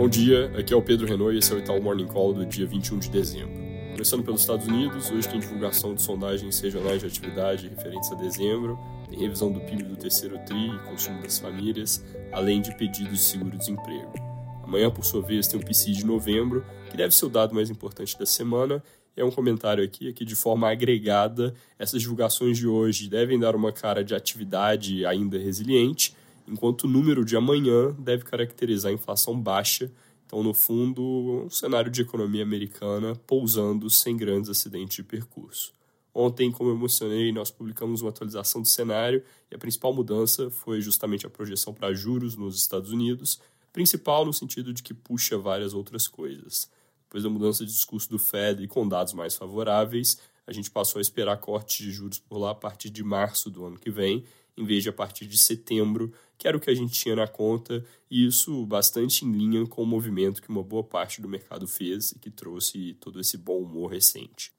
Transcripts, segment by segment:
Bom dia, aqui é o Pedro Renault e esse é o Itaú Morning Call do dia 21 de dezembro. Começando pelos Estados Unidos, hoje tem divulgação de sondagens regionais de atividade referentes a dezembro, tem revisão do PIB do terceiro TRI e consumo das famílias, além de pedidos de seguro-desemprego. Amanhã, por sua vez, tem o PCI de novembro, que deve ser o dado mais importante da semana, é um comentário aqui, aqui de forma agregada, essas divulgações de hoje devem dar uma cara de atividade ainda resiliente, enquanto o número de amanhã deve caracterizar a inflação baixa. Então, no fundo, um cenário de economia americana pousando sem grandes acidentes de percurso. Ontem, como eu mencionei, nós publicamos uma atualização do cenário e a principal mudança foi justamente a projeção para juros nos Estados Unidos, principal no sentido de que puxa várias outras coisas. Depois da mudança de discurso do Fed e com dados mais favoráveis, a gente passou a esperar cortes de juros por lá a partir de março do ano que vem, em vez de a partir de setembro, que era o que a gente tinha na conta, e isso bastante em linha com o movimento que uma boa parte do mercado fez e que trouxe todo esse bom humor recente.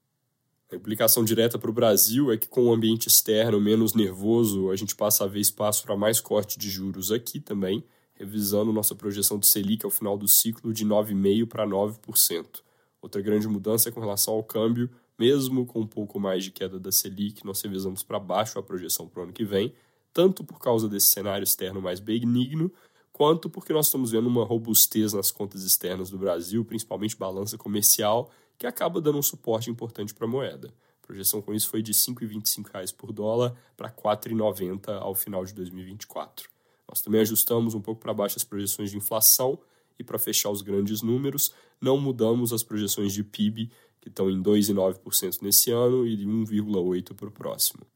A implicação direta para o Brasil é que, com o ambiente externo menos nervoso, a gente passa a ver espaço para mais corte de juros aqui também, revisando nossa projeção de Selic ao final do ciclo de 9,5% para 9%. Outra grande mudança é com relação ao câmbio, mesmo com um pouco mais de queda da Selic, nós revisamos para baixo a projeção para o ano que vem, tanto por causa desse cenário externo mais benigno, quanto porque nós estamos vendo uma robustez nas contas externas do Brasil, principalmente balança comercial, que acaba dando um suporte importante para a moeda. A projeção com isso foi de R$ 5,25 por dólar para R$ 4,90 ao final de 2024. Nós também ajustamos um pouco para baixo as projeções de inflação e para fechar os grandes números, não mudamos as projeções de PIB, que estão em 2,9% nesse ano e de 1,8% para o próximo.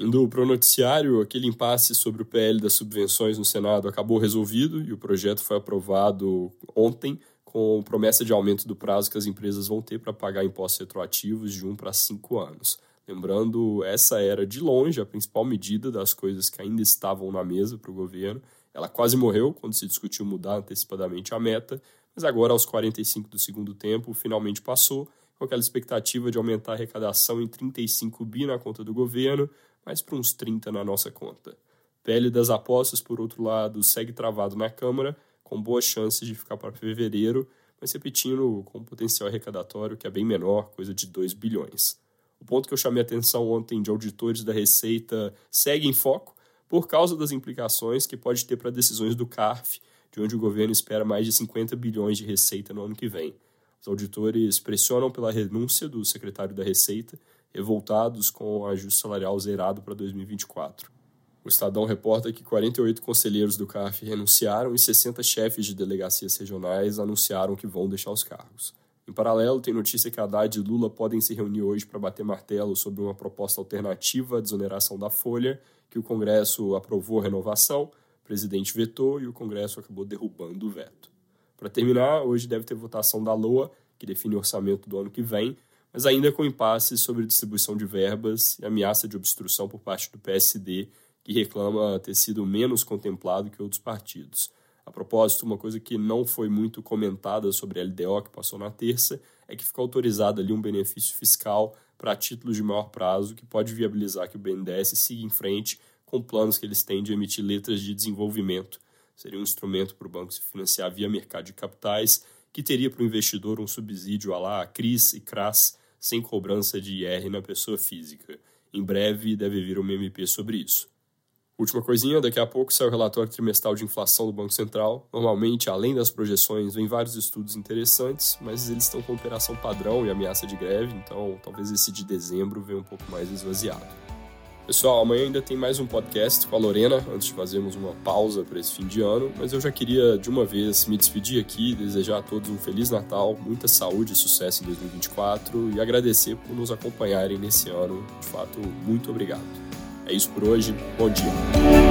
Indo para o noticiário, aquele impasse sobre o PL das subvenções no Senado acabou resolvido e o projeto foi aprovado ontem, com promessa de aumento do prazo que as empresas vão ter para pagar impostos retroativos de 1 para 5 anos. Lembrando, essa era de longe a principal medida das coisas que ainda estavam na mesa para o governo. Ela quase morreu quando se discutiu mudar antecipadamente a meta, mas agora, aos 45 do segundo tempo, finalmente passou, com aquela expectativa de aumentar a arrecadação em 35 bi na conta do governo, mas para uns 30 na nossa conta. PL das apostas, por outro lado, segue travado na Câmara, com boas chances de ficar para fevereiro, mas repetindo, com um potencial arrecadatório que é bem menor, coisa de 2 bilhões. O ponto que eu chamei a atenção ontem de auditores da Receita segue em foco por causa das implicações que pode ter para decisões do CARF, de onde o governo espera mais de 50 bilhões de receita no ano que vem. Os auditores pressionam pela renúncia do secretário da Receita revoltados com o ajuste salarial zerado para 2024. O Estadão reporta que 48 conselheiros do CARF renunciaram e 60 chefes de delegacias regionais anunciaram que vão deixar os cargos. Em paralelo, tem notícia que Haddad e Lula podem se reunir hoje para bater martelo sobre uma proposta alternativa à desoneração da Folha, que o Congresso aprovou a renovação, o presidente vetou e o Congresso acabou derrubando o veto. Para terminar, hoje deve ter votação da LOA, que define o orçamento do ano que vem, mas ainda com impasse sobre distribuição de verbas e ameaça de obstrução por parte do PSD, que reclama ter sido menos contemplado que outros partidos. A propósito, uma coisa que não foi muito comentada sobre a LDO que passou na terça é que ficou autorizado ali um benefício fiscal para títulos de maior prazo que pode viabilizar que o BNDES siga em frente com planos que eles têm de emitir letras de desenvolvimento. Seria um instrumento para o banco se financiar via mercado de capitais que teria para o investidor um subsídio a lá CRIS e CRAS sem cobrança de IR na pessoa física. Em breve deve vir uma MP sobre isso. Última coisinha, daqui a pouco sai o relatório trimestral de inflação do Banco Central. Normalmente, além das projeções, vem vários estudos interessantes, mas eles estão com operação padrão e ameaça de greve, então talvez esse de dezembro venha um pouco mais esvaziado. Pessoal, amanhã ainda tem mais um podcast com a Lorena, antes de fazermos uma pausa para esse fim de ano, mas eu já queria de uma vez me despedir aqui, desejar a todos um Feliz Natal, muita saúde e sucesso em 2024 e agradecer por nos acompanharem nesse ano. De fato, muito obrigado. É isso por hoje, bom dia.